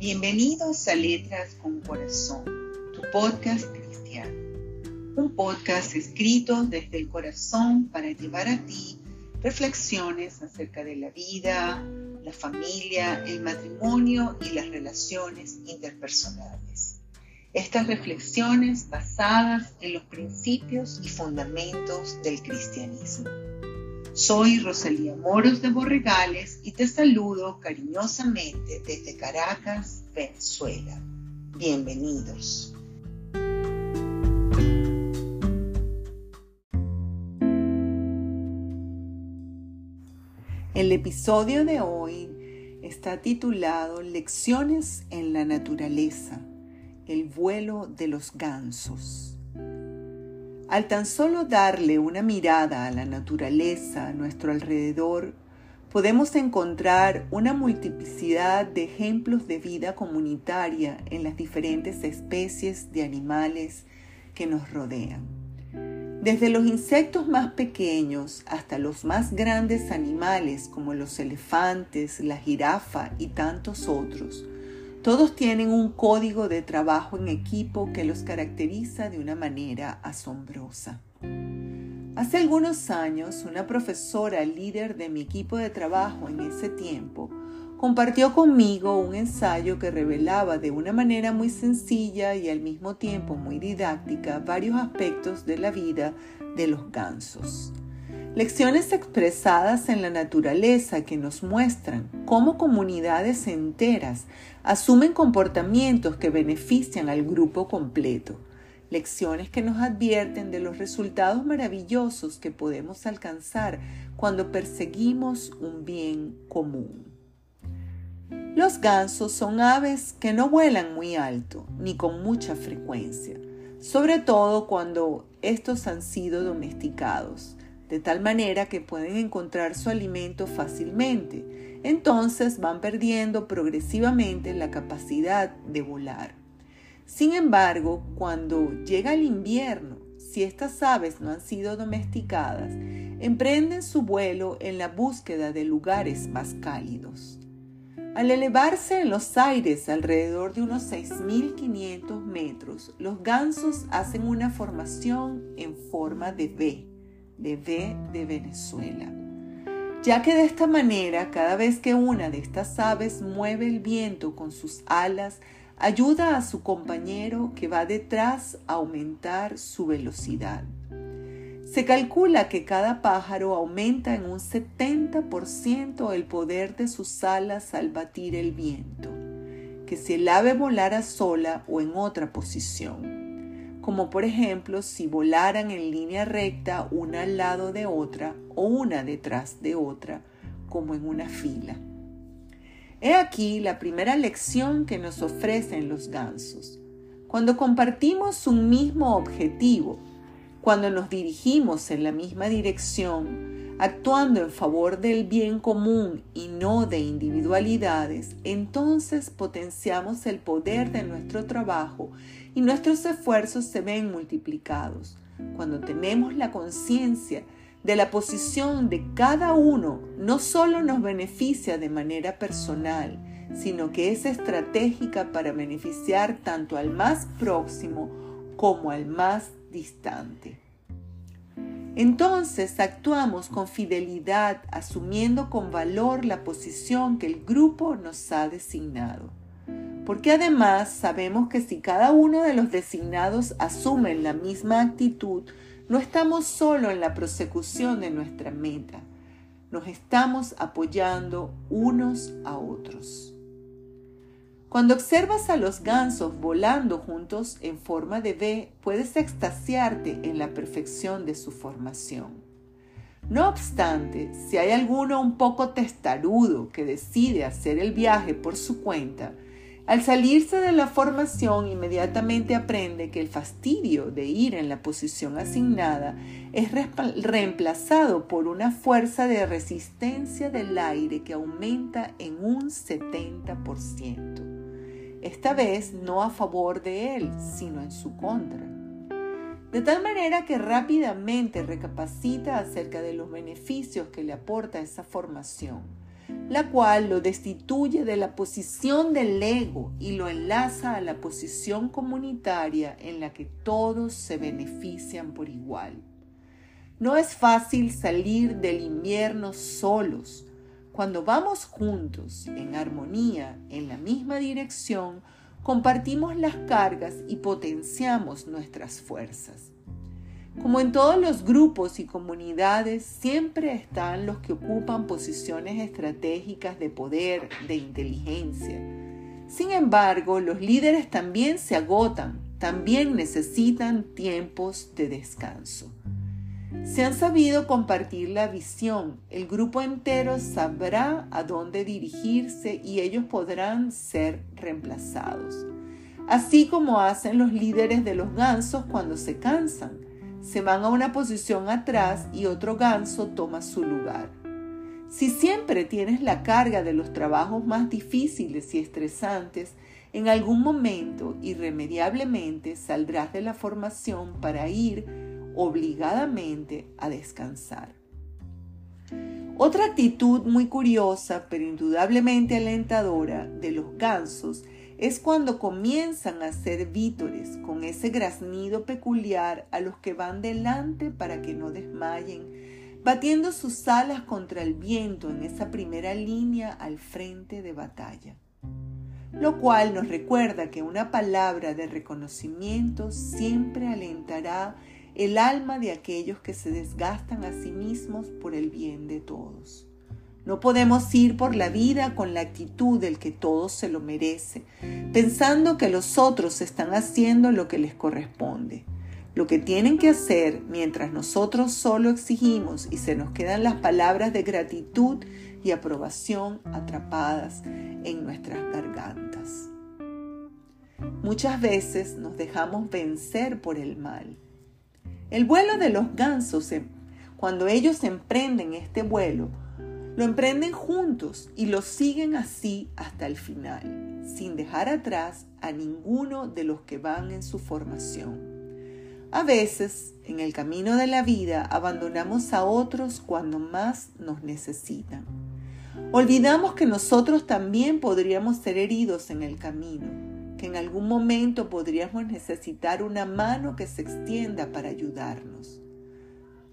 Bienvenidos a Letras con Corazón, tu podcast cristiano. Un podcast escrito desde el corazón para llevar a ti reflexiones acerca de la vida, la familia, el matrimonio y las relaciones interpersonales. Estas reflexiones basadas en los principios y fundamentos del cristianismo. Soy Rosalía Moros de Borregales y te saludo cariñosamente desde Caracas, Venezuela. Bienvenidos. El episodio de hoy está titulado Lecciones en la naturaleza, el vuelo de los gansos. Al tan solo darle una mirada a la naturaleza a nuestro alrededor, podemos encontrar una multiplicidad de ejemplos de vida comunitaria en las diferentes especies de animales que nos rodean. Desde los insectos más pequeños hasta los más grandes animales como los elefantes, la jirafa y tantos otros, todos tienen un código de trabajo en equipo que los caracteriza de una manera asombrosa. Hace algunos años, una profesora líder de mi equipo de trabajo en ese tiempo compartió conmigo un ensayo que revelaba de una manera muy sencilla y al mismo tiempo muy didáctica varios aspectos de la vida de los gansos. Lecciones expresadas en la naturaleza que nos muestran cómo comunidades enteras asumen comportamientos que benefician al grupo completo. Lecciones que nos advierten de los resultados maravillosos que podemos alcanzar cuando perseguimos un bien común. Los gansos son aves que no vuelan muy alto ni con mucha frecuencia, sobre todo cuando estos han sido domesticados de tal manera que pueden encontrar su alimento fácilmente. Entonces van perdiendo progresivamente la capacidad de volar. Sin embargo, cuando llega el invierno, si estas aves no han sido domesticadas, emprenden su vuelo en la búsqueda de lugares más cálidos. Al elevarse en los aires alrededor de unos 6.500 metros, los gansos hacen una formación en forma de V de de Venezuela. Ya que de esta manera, cada vez que una de estas aves mueve el viento con sus alas, ayuda a su compañero que va detrás a aumentar su velocidad. Se calcula que cada pájaro aumenta en un 70% el poder de sus alas al batir el viento, que si el ave volara sola o en otra posición como por ejemplo si volaran en línea recta una al lado de otra o una detrás de otra, como en una fila. He aquí la primera lección que nos ofrecen los gansos. Cuando compartimos un mismo objetivo, cuando nos dirigimos en la misma dirección, actuando en favor del bien común y no de individualidades, entonces potenciamos el poder de nuestro trabajo y nuestros esfuerzos se ven multiplicados. Cuando tenemos la conciencia de la posición de cada uno, no solo nos beneficia de manera personal, sino que es estratégica para beneficiar tanto al más próximo como al más distante. Entonces actuamos con fidelidad, asumiendo con valor la posición que el grupo nos ha designado. Porque además sabemos que si cada uno de los designados asume la misma actitud, no estamos solo en la prosecución de nuestra meta, nos estamos apoyando unos a otros. Cuando observas a los gansos volando juntos en forma de V, puedes extasiarte en la perfección de su formación. No obstante, si hay alguno un poco testarudo que decide hacer el viaje por su cuenta, al salirse de la formación inmediatamente aprende que el fastidio de ir en la posición asignada es reemplazado por una fuerza de resistencia del aire que aumenta en un 70% esta vez no a favor de él, sino en su contra. De tal manera que rápidamente recapacita acerca de los beneficios que le aporta esa formación, la cual lo destituye de la posición del ego y lo enlaza a la posición comunitaria en la que todos se benefician por igual. No es fácil salir del invierno solos. Cuando vamos juntos, en armonía, en la misma dirección, compartimos las cargas y potenciamos nuestras fuerzas. Como en todos los grupos y comunidades, siempre están los que ocupan posiciones estratégicas de poder, de inteligencia. Sin embargo, los líderes también se agotan, también necesitan tiempos de descanso. Si han sabido compartir la visión, el grupo entero sabrá a dónde dirigirse y ellos podrán ser reemplazados. Así como hacen los líderes de los gansos cuando se cansan. Se van a una posición atrás y otro ganso toma su lugar. Si siempre tienes la carga de los trabajos más difíciles y estresantes, en algún momento irremediablemente saldrás de la formación para ir obligadamente a descansar. Otra actitud muy curiosa, pero indudablemente alentadora, de los gansos es cuando comienzan a ser vítores con ese graznido peculiar a los que van delante para que no desmayen, batiendo sus alas contra el viento en esa primera línea al frente de batalla. Lo cual nos recuerda que una palabra de reconocimiento siempre alentará el alma de aquellos que se desgastan a sí mismos por el bien de todos. No podemos ir por la vida con la actitud del que todo se lo merece, pensando que los otros están haciendo lo que les corresponde. Lo que tienen que hacer mientras nosotros solo exigimos y se nos quedan las palabras de gratitud y aprobación atrapadas en nuestras gargantas. Muchas veces nos dejamos vencer por el mal el vuelo de los gansos, cuando ellos emprenden este vuelo, lo emprenden juntos y lo siguen así hasta el final, sin dejar atrás a ninguno de los que van en su formación. A veces, en el camino de la vida, abandonamos a otros cuando más nos necesitan. Olvidamos que nosotros también podríamos ser heridos en el camino que en algún momento podríamos necesitar una mano que se extienda para ayudarnos.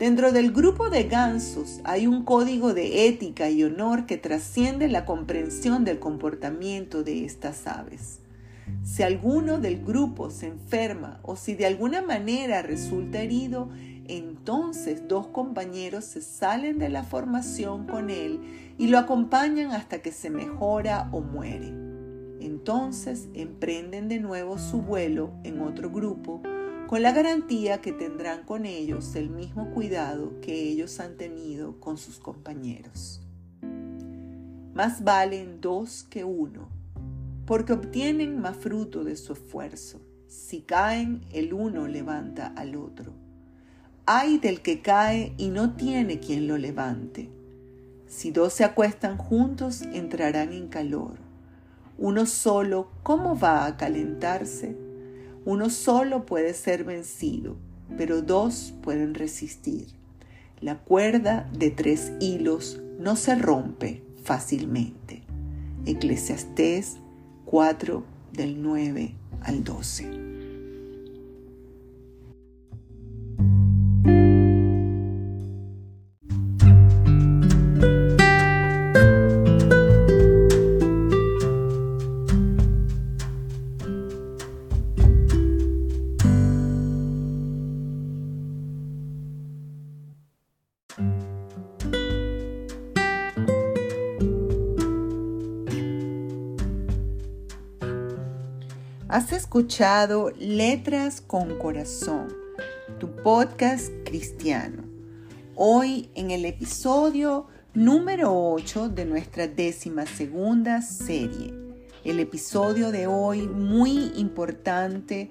Dentro del grupo de gansos hay un código de ética y honor que trasciende la comprensión del comportamiento de estas aves. Si alguno del grupo se enferma o si de alguna manera resulta herido, entonces dos compañeros se salen de la formación con él y lo acompañan hasta que se mejora o muere. Entonces emprenden de nuevo su vuelo en otro grupo con la garantía que tendrán con ellos el mismo cuidado que ellos han tenido con sus compañeros. Más valen dos que uno, porque obtienen más fruto de su esfuerzo. Si caen, el uno levanta al otro. Hay del que cae y no tiene quien lo levante. Si dos se acuestan juntos, entrarán en calor uno solo, ¿cómo va a calentarse? Uno solo puede ser vencido, pero dos pueden resistir. La cuerda de tres hilos no se rompe fácilmente. Eclesiastés 4 del 9 al 12. Has escuchado Letras con Corazón, tu podcast cristiano. Hoy en el episodio número 8 de nuestra décima segunda serie. El episodio de hoy muy importante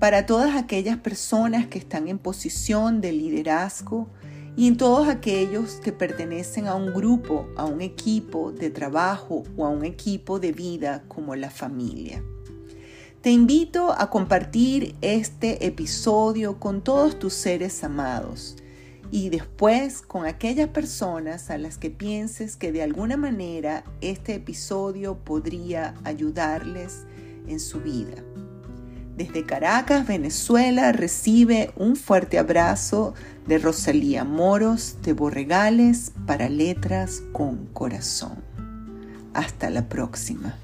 para todas aquellas personas que están en posición de liderazgo y en todos aquellos que pertenecen a un grupo, a un equipo de trabajo o a un equipo de vida como la familia. Te invito a compartir este episodio con todos tus seres amados y después con aquellas personas a las que pienses que de alguna manera este episodio podría ayudarles en su vida. Desde Caracas, Venezuela, recibe un fuerte abrazo de Rosalía Moros de Borregales para Letras con Corazón. Hasta la próxima.